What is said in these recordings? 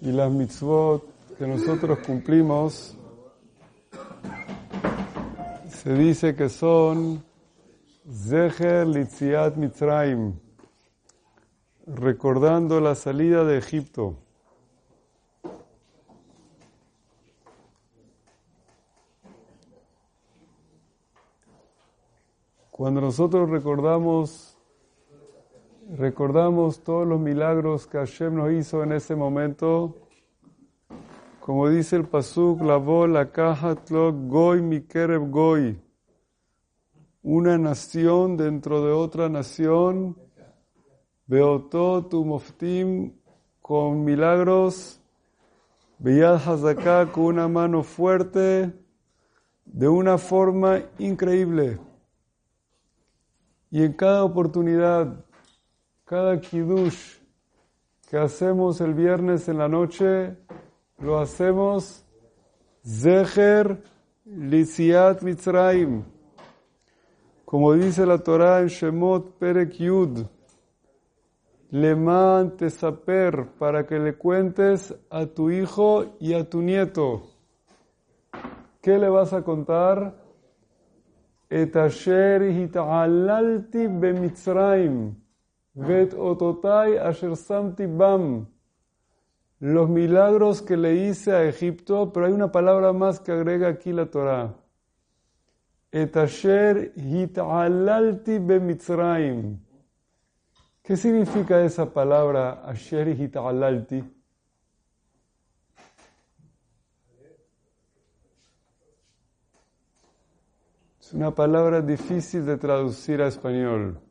y las mitzvot que nosotros cumplimos, se dice que son Zeher Litziat Mitzrayim, recordando la salida de Egipto. Cuando nosotros recordamos recordamos todos los milagros que Hashem nos hizo en ese momento, como dice el Pasuk, lavó la caja goy mikerev goy, una nación dentro de otra nación, beotó tu moftim con milagros, Beyad Hazaká con una mano fuerte, de una forma increíble. Y en cada oportunidad cada kiddush que hacemos el viernes en la noche, lo hacemos Zeher Lisiat Mitzrayim. Como dice la Torah en Shemot Perek Yud, Leman Tesaper, para que le cuentes a tu hijo y a tu nieto. ¿Qué le vas a contar? Etasher hita'alalti bemitzrayim Vet ototai asher samti bam. Los milagros que le hice a Egipto, pero hay una palabra más que agrega aquí la Torah. Et asher hit'alalti bemitzraim. ¿Qué significa esa palabra asher hit'alalti? Es una palabra difícil de traducir a español.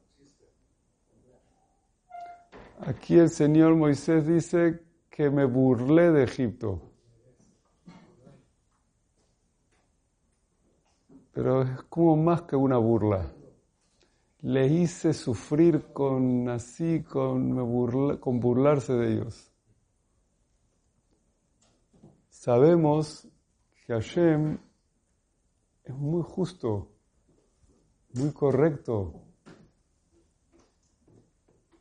Aquí el Señor Moisés dice que me burlé de Egipto. Pero es como más que una burla. Le hice sufrir con así, con, con burlarse de ellos. Sabemos que Hashem es muy justo, muy correcto,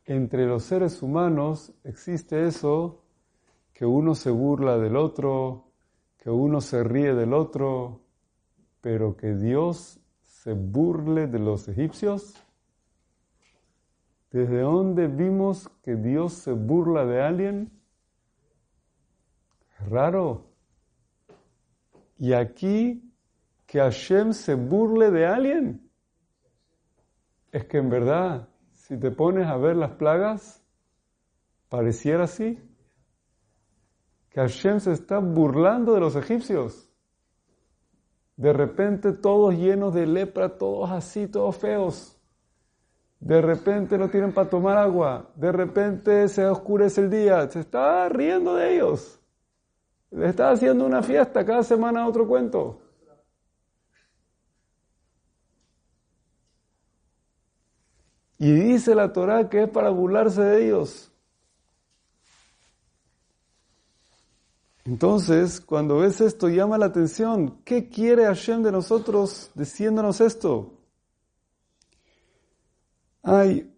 entre los seres humanos existe eso que uno se burla del otro, que uno se ríe del otro, pero que Dios se burle de los egipcios. ¿Desde dónde vimos que Dios se burla de alguien? Raro. Y aquí, que Hashem se burle de alguien, es que en verdad si te pones a ver las plagas, pareciera así. Que Hashem se está burlando de los egipcios. De repente todos llenos de lepra, todos así, todos feos. De repente no tienen para tomar agua. De repente se oscurece el día. Se está riendo de ellos. Le está haciendo una fiesta cada semana otro cuento. Y dice la Torah que es para burlarse de ellos. Entonces, cuando ves esto, llama la atención. ¿Qué quiere Hashem de nosotros diciéndonos esto? Hay,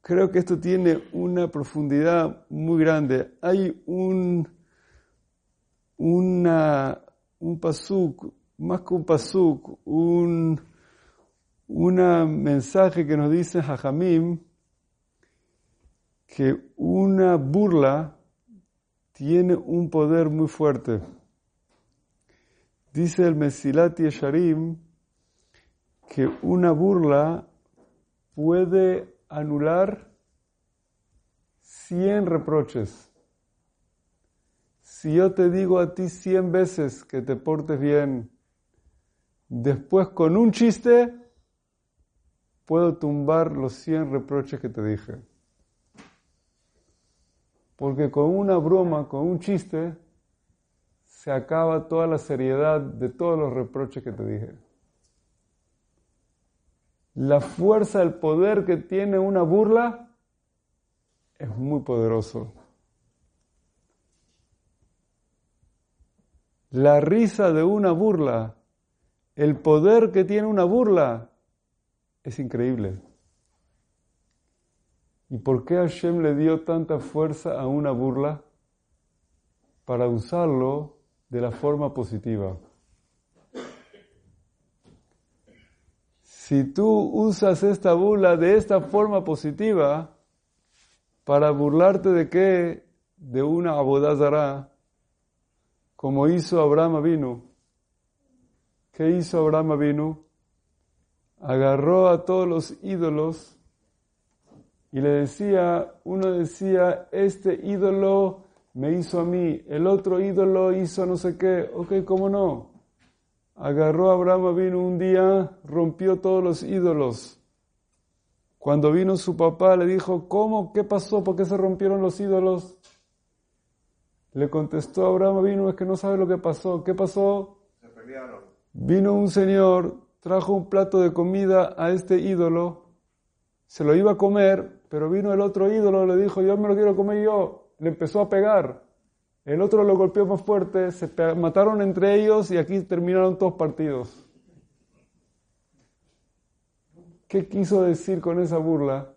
creo que esto tiene una profundidad muy grande. Hay un, una, un pasuk, más que un pasuk, un, un mensaje que nos dice Jajamim que una burla tiene un poder muy fuerte. Dice el Mesilati Esharim que una burla puede anular 100 reproches. Si yo te digo a ti 100 veces que te portes bien, después con un chiste puedo tumbar los 100 reproches que te dije. Porque con una broma, con un chiste, se acaba toda la seriedad de todos los reproches que te dije. La fuerza, el poder que tiene una burla es muy poderoso. La risa de una burla, el poder que tiene una burla es increíble. ¿Y por qué Hashem le dio tanta fuerza a una burla? para usarlo de la forma positiva. Si tú usas esta burla de esta forma positiva, para burlarte de qué? De una abodazara, como hizo Abraham vino. ¿Qué hizo Abraham vino? Agarró a todos los ídolos y le decía, uno decía, este ídolo me hizo a mí, el otro ídolo hizo no sé qué, ok, ¿cómo no? Agarró a Abraham vino un día, rompió todos los ídolos. Cuando vino su papá le dijo, ¿cómo? ¿Qué pasó? ¿Por qué se rompieron los ídolos? Le contestó Abraham vino, es que no sabe lo que pasó. ¿Qué pasó? Se pelearon. Vino un señor, trajo un plato de comida a este ídolo, se lo iba a comer, pero vino el otro ídolo, le dijo, yo me lo quiero comer yo. Le empezó a pegar. El otro lo golpeó más fuerte, se mataron entre ellos y aquí terminaron todos partidos. ¿Qué quiso decir con esa burla?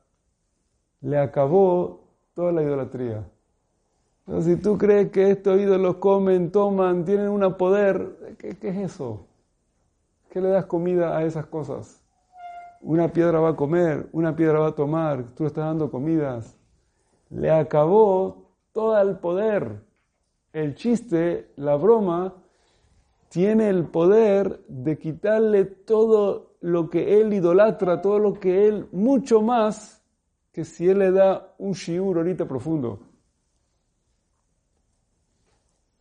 Le acabó toda la idolatría. si tú crees que estos ídolos comen, toman, tienen un poder, ¿qué, ¿qué, es eso? ¿Qué le das comida a esas cosas? Una piedra va a comer, una piedra va a tomar, tú estás dando comidas. Le acabó todo el poder. El chiste, la broma, tiene el poder de quitarle todo lo que él idolatra, todo lo que él, mucho más que si él le da un shiur ahorita profundo.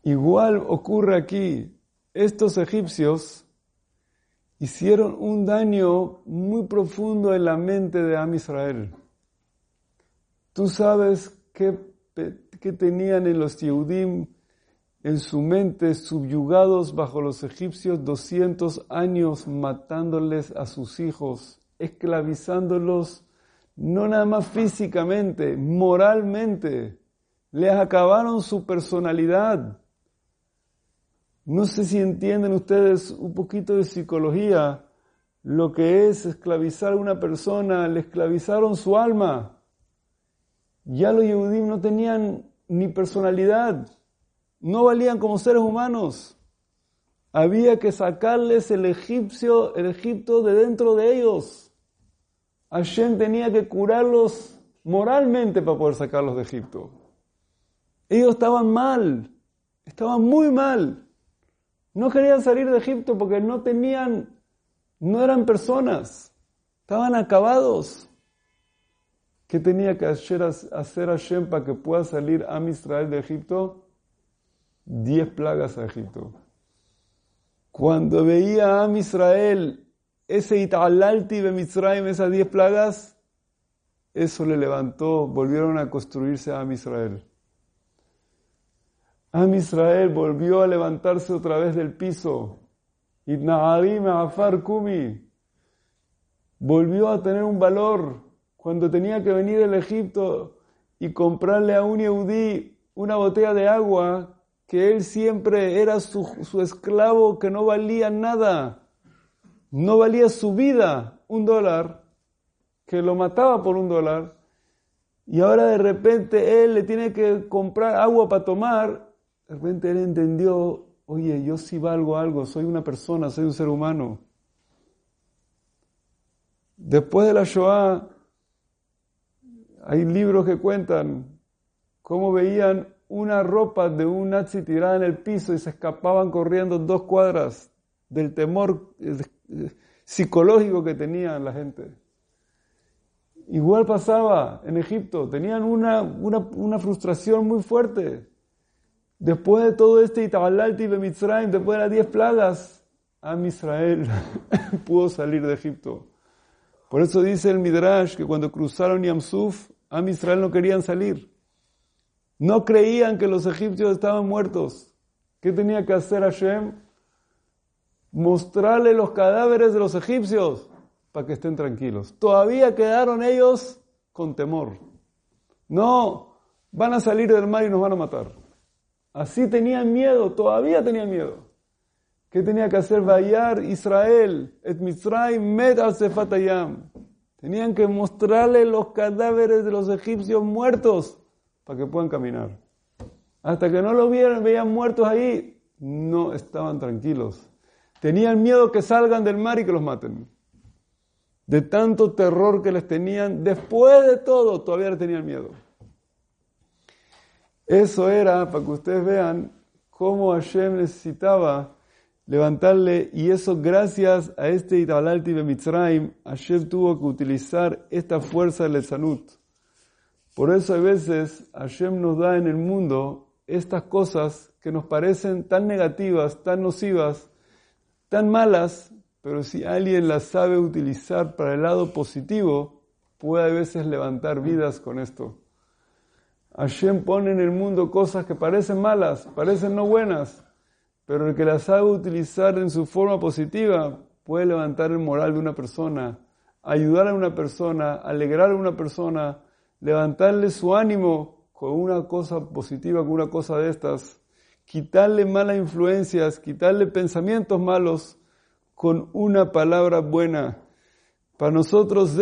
Igual ocurre aquí, estos egipcios hicieron un daño muy profundo en la mente de Am Israel. Tú sabes qué, tenían en los Yehudim en su mente subyugados bajo los egipcios 200 años matándoles a sus hijos, esclavizándolos no nada más físicamente, moralmente. Les acabaron su personalidad. No sé si entienden ustedes un poquito de psicología, lo que es esclavizar a una persona, le esclavizaron su alma. Ya los judíos no tenían ni personalidad no valían como seres humanos. Había que sacarles el egipcio, el Egipto de dentro de ellos. Hashem tenía que curarlos moralmente para poder sacarlos de Egipto. Ellos estaban mal, estaban muy mal. No querían salir de Egipto porque no tenían, no eran personas, estaban acabados. ¿Qué tenía que hacer, hacer Hashem para que pueda salir a Israel de Egipto? diez plagas a Egipto. Cuando veía a Israel ese Italalti de Mitzrayim, esas diez plagas, eso le levantó, volvieron a construirse a Israel. Am Israel volvió a levantarse otra vez del piso. Afar Kumi. Volvió a tener un valor cuando tenía que venir el Egipto y comprarle a un Yehudí una botella de agua que él siempre era su, esclavo que no valía nada, no valía su vida un dólar, que lo mataba por un dólar, y ahora de repente él le tiene que comprar agua para tomar, de repente él entendió, oye, yo sí valgo algo, soy una persona, soy un ser humano. Después de la Shoah, hay libros que cuentan cómo veían una ropa de un nazi tirada en el piso y se escapaban corriendo dos cuadras del temor eh, psicológico que tenía la gente. Igual pasaba en Egipto, tenían una, una, frustración muy fuerte. Después de todo este Itabalalti de Mitzrayim, después de las diez plagas, Am Israel pudo salir de Egipto. Por eso dice el Midrash que cuando cruzaron Yamsuf, Am Israel no querían salir. No creían que los egipcios estaban muertos. ¿Qué tenía que hacer Hashem? Mostrarle los cadáveres de los egipcios para que estén tranquilos. Todavía quedaron ellos con temor. No, van a salir del mar y nos van a matar. Así tenían miedo, todavía tenían miedo. ¿Qué tenía que hacer Bayar Israel? Et Mitzrayim met al Tenían que mostrarle los cadáveres de los egipcios muertos para que puedan caminar. Hasta que no lo vieron, veían muertos ahí, no estaban tranquilos. Tenían miedo que salgan del mar y que los maten. De tanto terror que les tenían, después de todo, todavía tenían miedo. Eso era, para que ustedes vean, cómo Hashem necesitaba levantarle, y eso gracias a este Itabalalti de Mitzrayim, Hashem tuvo que utilizar esta fuerza del Sanut. Por eso a veces Hashem nos da en el mundo estas cosas que nos parecen tan negativas, tan nocivas, tan malas, pero si alguien las sabe utilizar para el lado positivo, puede a veces levantar vidas con esto. Hashem pone en el mundo cosas que parecen malas, parecen no buenas, pero el que las sabe utilizar en su forma positiva puede levantar el moral de una persona, ayudar a una persona, alegrar a una persona, levantarle su ánimo con una cosa positiva, con una cosa de estas, quitarle malas influencias, quitarle pensamientos malos con una palabra buena. Para nosotros,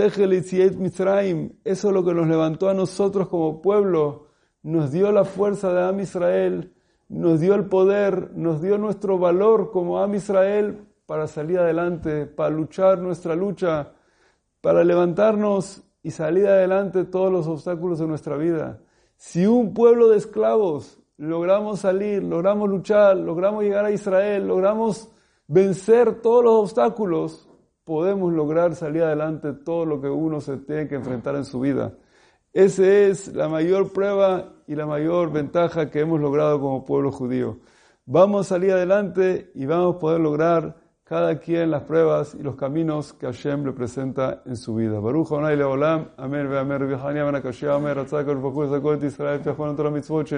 Misraim, eso es lo que nos levantó a nosotros como pueblo, nos dio la fuerza de Am Israel, nos dio el poder, nos dio nuestro valor como Am Israel para salir adelante, para luchar nuestra lucha, para levantarnos y salir adelante todos los obstáculos de nuestra vida. Si un pueblo de esclavos logramos salir, logramos luchar, logramos llegar a Israel, logramos vencer todos los obstáculos, podemos lograr salir adelante todo lo que uno se tiene que enfrentar en su vida. Esa es la mayor prueba y la mayor ventaja que hemos logrado como pueblo judío. Vamos a salir adelante y vamos a poder lograr cada quien las pruebas y los caminos que Hashem le presenta en su vida. Baruch